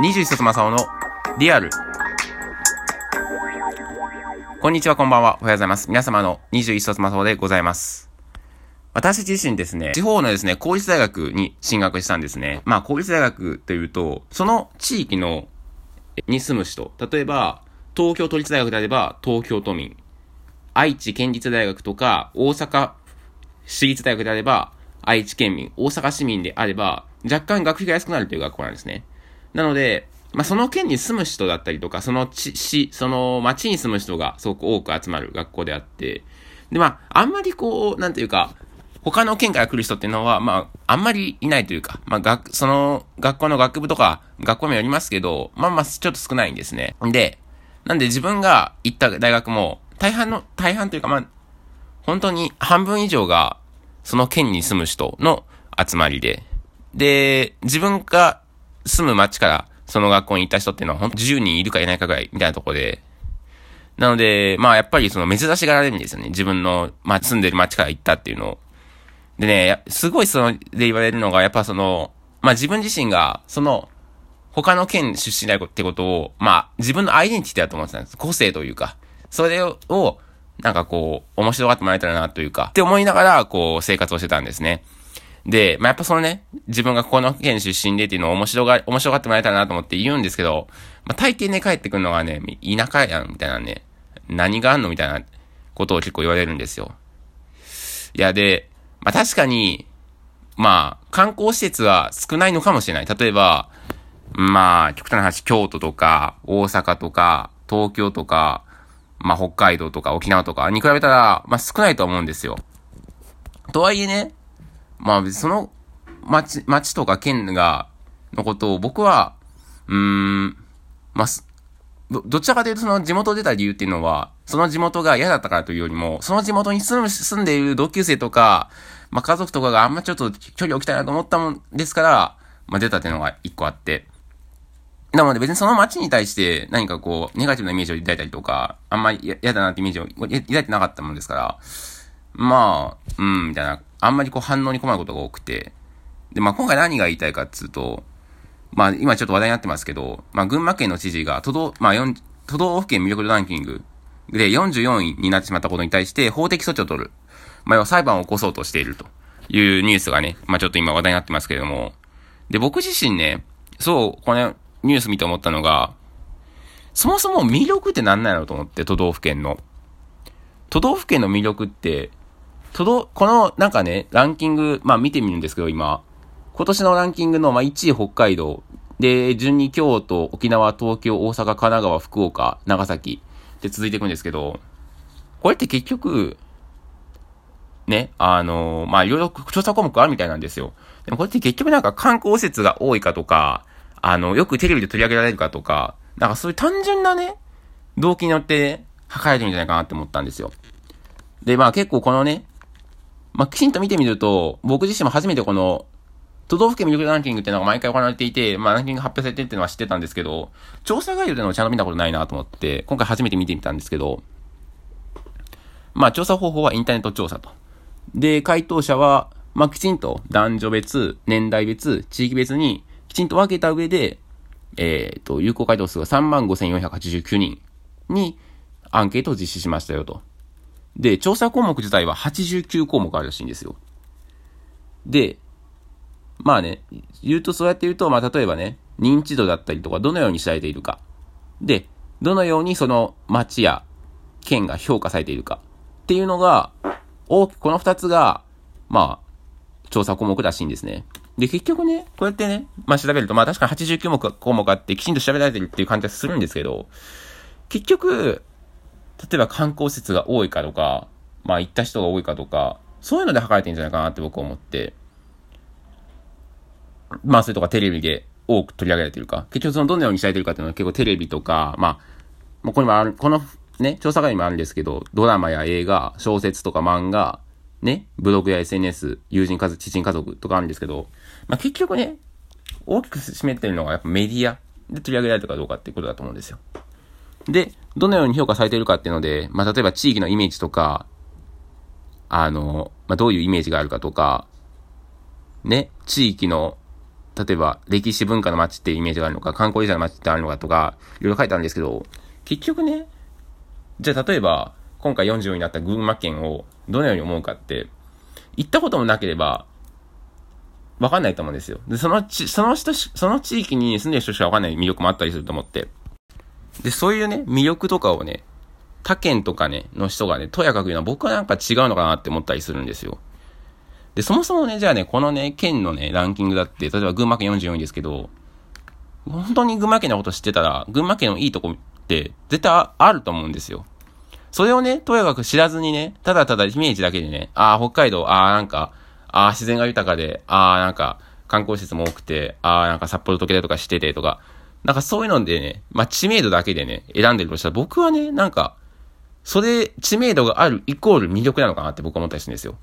21冊正雄のリアル。こんにちは、こんばんは。おはようございます。皆様の21冊正雄でございます。私自身ですね、地方のですね、公立大学に進学したんですね。まあ、公立大学というと、その地域の、に住む人。例えば、東京都立大学であれば、東京都民。愛知県立大学とか、大阪私立大学であれば、愛知県民、大阪市民であれば、若干学費が安くなるという学校なんですね。なので、まあ、その県に住む人だったりとか、その地、市、その町に住む人がすごく多く集まる学校であって、で、まあ、あんまりこう、なんていうか、他の県から来る人っていうのは、まあ、あんまりいないというか、まあ、学、その、学校の学部とか、学校名ありますけど、まあまあ、ちょっと少ないんですね。で、なんで自分が行った大学も、大半の、大半というか、まあ、本当に半分以上が、その県に住む人の集まりで、で、自分が住む町からその学校に行った人っていうのは本当10人いるかいないかぐらいみたいなとこで、なので、まあやっぱりその珍しがられるんですよね。自分の、まあ住んでる町から行ったっていうのを。でね、すごいその、で言われるのが、やっぱその、まあ自分自身が、その、他の県出身だってことを、まあ自分のアイデンティティだと思ってたんです。個性というか。それを、なんかこう、面白がってもらえたらなというか、って思いながら、こう、生活をしてたんですね。で、まあ、やっぱそのね、自分がここの県出身でっていうのを面白が、面白がってもらえたらなと思って言うんですけど、まあ、大抵ね、帰ってくるのがね、田舎やん、みたいなね、何があんのみたいなことを結構言われるんですよ。いや、で、まあ、確かに、まあ、観光施設は少ないのかもしれない。例えば、まあ、極端な話、京都とか、大阪とか、東京とか、まあ、北海道とか沖縄とかに比べたら、まあ、少ないと思うんですよ。とはいえね、まあ、その町、町とか県が、のことを僕は、うーん、まあ、ど、どちらかというとその地元出た理由っていうのは、その地元が嫌だったからというよりも、その地元に住む、住んでいる同級生とか、まあ、家族とかがあんまちょっと距離を置きたいなと思ったもんですから、まあ、出たっていうのが一個あって。なので別にその街に対して何かこう、ネガティブなイメージを抱いたりとか、あんまり嫌だなってイメージを抱いてなかったもんですから、まあ、うん、みたいな、あんまりこう反応に困ることが多くて。で、まあ今回何が言いたいかっつうと、まあ今ちょっと話題になってますけど、まあ群馬県の知事が都道、まあ、都道府県魅力度ランキングで44位になってしまったことに対して法的措置を取る。まあ要は裁判を起こそうとしているというニュースがね、まあちょっと今話題になってますけれども、で、僕自身ね、そう、このニュース見て思ったのが、そもそも魅力って何なのと思って、都道府県の。都道府県の魅力って、都道、このなんかね、ランキング、まあ見てみるんですけど、今。今年のランキングの、まあ、1位北海道。で、順に京都、沖縄、東京、大阪、神奈川、福岡、長崎。って続いていくんですけど、これって結局、ね、あのー、まあ、いろいろ調査項目あるみたいなんですよ。でもこれって結局なんか観光施設が多いかとか、あの、よくテレビで取り上げられるかとか、なんかそういう単純なね、動機によって、測れてるんじゃないかなって思ったんですよ。で、まあ結構このね、まあきちんと見てみると、僕自身も初めてこの、都道府県魅力ランキングっていうのが毎回行われていて、まあランキング発表されてるっていうのは知ってたんですけど、調査概要でのちゃんと見たことないなと思って、今回初めて見てみたんですけど、まあ調査方法はインターネット調査と。で、回答者は、まあきちんと男女別、年代別、地域別にきちんと分けた上で、えっ、ー、と、有効回答数が35,489人にアンケートを実施しましたよと。で、調査項目自体は89項目あるらしいんですよ。で、まあね、言うとそうやって言うと、まあ例えばね、認知度だったりとか、どのようにされているか。で、どのようにその町や県が評価されているか。っていうのが、大きくこの二つが、まあ、調査項目らしいんですね。で、結局ね、こうやってね、まあ調べると、まあ確かに89目項目あってきちんと調べられてるっていう感じがするんですけど、結局、例えば観光施設が多いかとか、まあ行った人が多いかとか、そういうので測れてるんじゃないかなって僕は思って、まあそれとかテレビで多く取り上げられてるか、結局そのどのように知られてるかっていうのは結構テレビとか、まあ、まあこれもある、このね、調査会にもあるんですけど、ドラマや映画、小説とか漫画、ね、ブログや SNS、友人家族、知人家族とかあるんですけど、まあ、結局ね、大きく占めてるのがやっぱメディアで取り上げられたかどうかっていうことだと思うんですよ。で、どのように評価されているかっていうので、まあ、例えば地域のイメージとか、あの、まあ、どういうイメージがあるかとか、ね、地域の例えば、歴史文化の街っていうイメージがあるのか、観光地の街ってあるのかとか、いろいろ書いてあるんですけど、結局ね、じゃあ例えば、今回44になった群馬県をどのように思うかって、行ったこともなければ、わかんないと思うんですよ。で、そのち、その人その地域に住んでる人しかわかんない魅力もあったりすると思って。で、そういうね、魅力とかをね、他県とかね、の人がね、とやかく言うのは僕はなんか違うのかなって思ったりするんですよ。で、そもそもね、じゃあね、このね、県のね、ランキングだって、例えば群馬県44位ですけど、本当に群馬県のこと知ってたら、群馬県のいいとこって絶対あると思うんですよ。それをね、とやかく知らずにね、ただただイメージだけでね、ああ、北海道、ああ、なんか、ああ、自然が豊かで、ああ、なんか、観光施設も多くて、ああ、なんか札幌時計とかしててとか、なんかそういうのでね、まあ、知名度だけでね、選んでるとしたら、僕はね、なんか、それ、知名度があるイコール魅力なのかなって僕は思ったりするんですよ。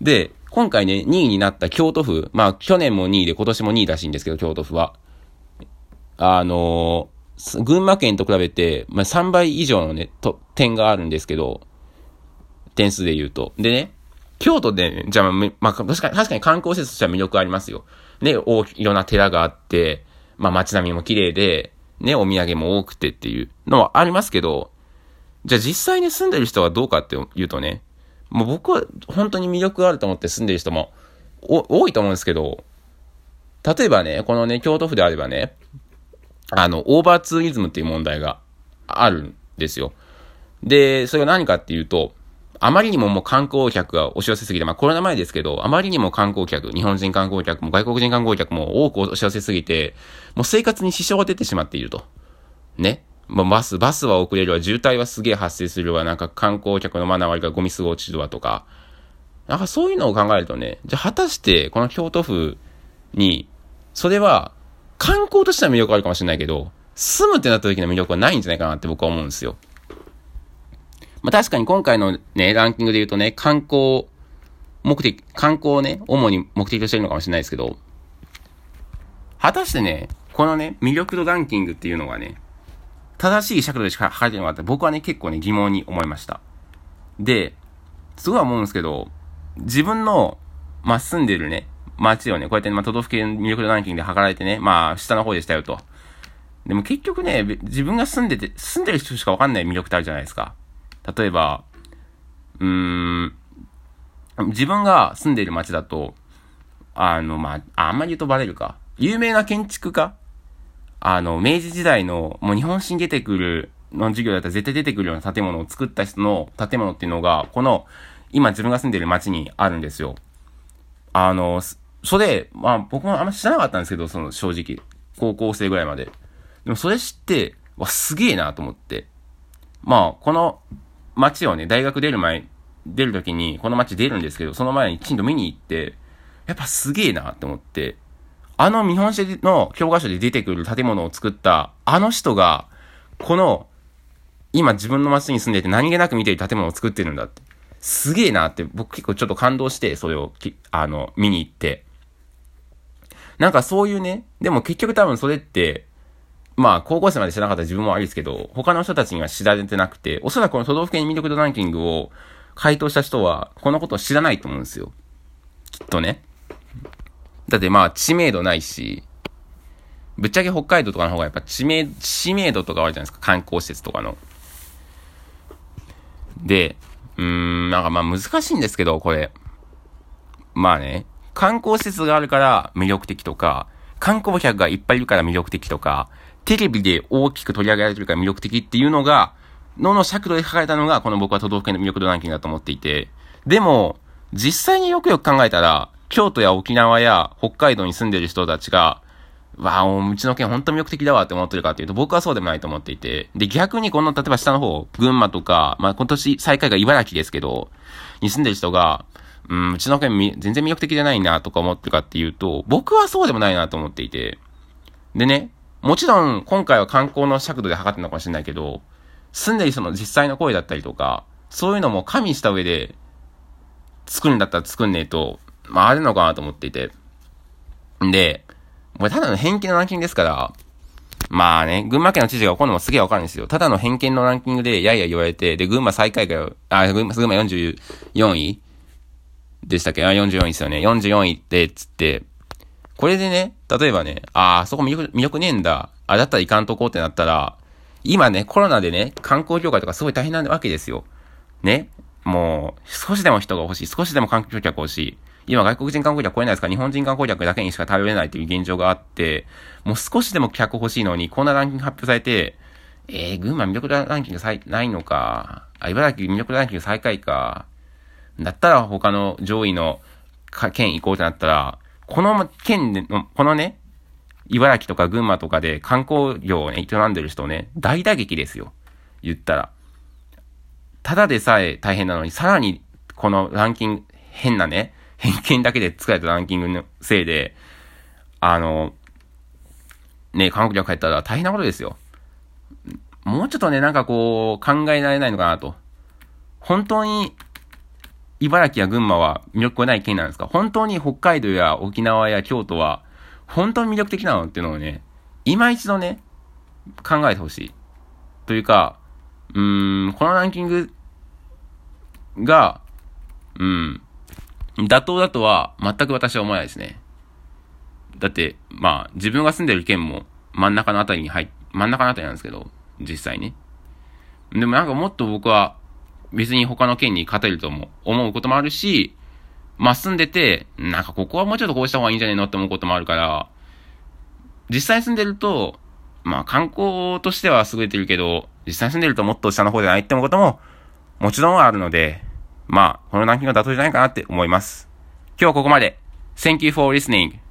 で、今回ね、2位になった京都府、まあ、去年も2位で今年も2位らしいんですけど、京都府は。あのー、群馬県と比べて、まあ、3倍以上のね、と、点があるんですけど、点数で言うと。でね、京都で、ね、じゃあ、まあ、確かに、確かに観光施設としては魅力ありますよ。ね、大いろんな寺があって、まあ、街並みも綺麗で、ね、お土産も多くてっていうのはありますけど、じゃあ実際に住んでる人はどうかって言うとね、もう僕は本当に魅力があると思って住んでる人も多いと思うんですけど、例えばね、このね、京都府であればね、あの、オーバーツーリズムっていう問題があるんですよ。で、それが何かっていうと、あまりにももう観光客が押し寄せすぎて、まあコロナ前ですけど、あまりにも観光客、日本人観光客も外国人観光客も多く押し寄せすぎて、もう生活に支障が出てしまっていると。ね。まあ、バス、バスは遅れるわ、渋滞はすげえ発生するわ、なんか観光客のマナー悪いからゴミすぐ落ちるわとか。なんかそういうのを考えるとね、じゃあ果たしてこの京都府に、それは観光としては魅力あるかもしれないけど、住むってなった時の魅力はないんじゃないかなって僕は思うんですよ。まあ確かに今回のね、ランキングで言うとね、観光、目的、観光をね、主に目的としてるのかもしれないですけど、果たしてね、このね、魅力度ランキングっていうのがね、正しい尺度でしか書かれてなかった僕はね、結構ね、疑問に思いました。で、すごい思うんですけど、自分の、まあ、住んでるね、街をね、こうやって、ねまあ、都道府県魅力度ランキングで測られてね、まあ、下の方でしたよと。でも結局ね、自分が住んでて、住んでる人しかわかんない魅力ってあるじゃないですか。例えば、うーん、自分が住んでいる街だと、あの、まあ、あんまり言うとバレるか。有名な建築家あの、明治時代の、もう日本史に出てくる、の授業だったら絶対出てくるような建物を作った人の建物っていうのが、この、今自分が住んでいる街にあるんですよ。あの、それ、まあ僕もあんま知らなかったんですけど、その正直。高校生ぐらいまで。でもそれ知って、わ、すげえなと思って。まあ、この街をね、大学出る前、出るときに、この街出るんですけど、その前にきちんと見に行って、やっぱすげえなって思って、あの見本史の教科書で出てくる建物を作ったあの人が、この、今自分の街に住んでて何気なく見てる建物を作ってるんだって。すげえなって僕結構ちょっと感動して、それをあの、見に行って。なんかそういうね、でも結局多分それって、まあ、高校生まで知らなかった自分もありですけど、他の人たちには知られてなくて、おそらくこの都道府県魅力度ランキングを回答した人は、このことを知らないと思うんですよ。きっとね。だってまあ、知名度ないし、ぶっちゃけ北海道とかの方がやっぱ知名、知名度とかあるじゃないですか、観光施設とかの。で、うーん、なんかまあ難しいんですけど、これ。まあね、観光施設があるから魅力的とか、観光客がいっぱいいるから魅力的とか、テレビで大きく取り上げられてるから魅力的っていうのが、のの尺度で書かれたのが、この僕は都道府県の魅力度ランキングだと思っていて、でも、実際によくよく考えたら、京都や沖縄や北海道に住んでる人たちが、わあ、うちの県本当魅力的だわって思ってるかっていうと、僕はそうでもないと思っていて、で、逆にこの、例えば下の方、群馬とか、まあ今年最下位が茨城ですけど、に住んでる人が、うん、うちの県全然魅力的じゃないなとか思ってるかっていうと、僕はそうでもないなと思っていて、でね、もちろん、今回は観光の尺度で測ってるのかもしれないけど、住んでる人の実際の声だったりとか、そういうのも加味した上で、作るんだったら作んねえと、まあ、あるのかなと思っていて。んで、これただの偏見のランキングですから、まあね、群馬県の知事が怒るのもすげえわかるんですよ。ただの偏見のランキングで、やいや言われて、で、群馬最下位が、あ、群馬、群馬44位でしたっけ？あ、44位ですよね。44位って、つって、これでね、例えばね、ああ、そこ魅力、魅力ねえんだ。あ、だったら行かんとこうってなったら、今ね、コロナでね、観光業界とかすごい大変なわけですよ。ね。もう、少しでも人が欲しい。少しでも観光客欲しい。今外国人観光客来れないですか？日本人観光客だけにしか頼れないという現状があって、もう少しでも客欲しいのに、こんなランキング発表されて、えー、群馬魅力ランキング最、ないのか。あ、茨城魅力ランキング最下位か。だったら他の上位の県行こうってなったら、この県での、このね、茨城とか群馬とかで観光業をね、営んでる人ね、大打撃ですよ。言ったら。ただでさえ大変なのに、さらに、このランキング、変なね、偏見だけで作られたランキングのせいで、あの、ね、韓国に帰ったら大変なことですよ。もうちょっとね、なんかこう、考えられないのかなと。本当に、茨城や群馬は魅力がない県なんですか？本当に北海道や沖縄や京都は、本当に魅力的なのっていうのをね、今一度ね、考えてほしい。というか、うーん、このランキングが、うん、妥当だとは全く私は思わないですね。だって、まあ、自分が住んでる県も真ん中のあたりに入っ、真ん中のあたりなんですけど、実際ね。でもなんかもっと僕は別に他の県に勝てると思う思うこともあるし、まあ住んでて、なんかここはもうちょっとこうした方がいいんじゃねえのって思うこともあるから、実際住んでると、まあ観光としては優れてるけど、実際住んでるともっと下の方でないって思うことも、もちろんあるので、まあ、このランキングは妥当じゃないかなって思います。今日はここまで。Thank you for listening.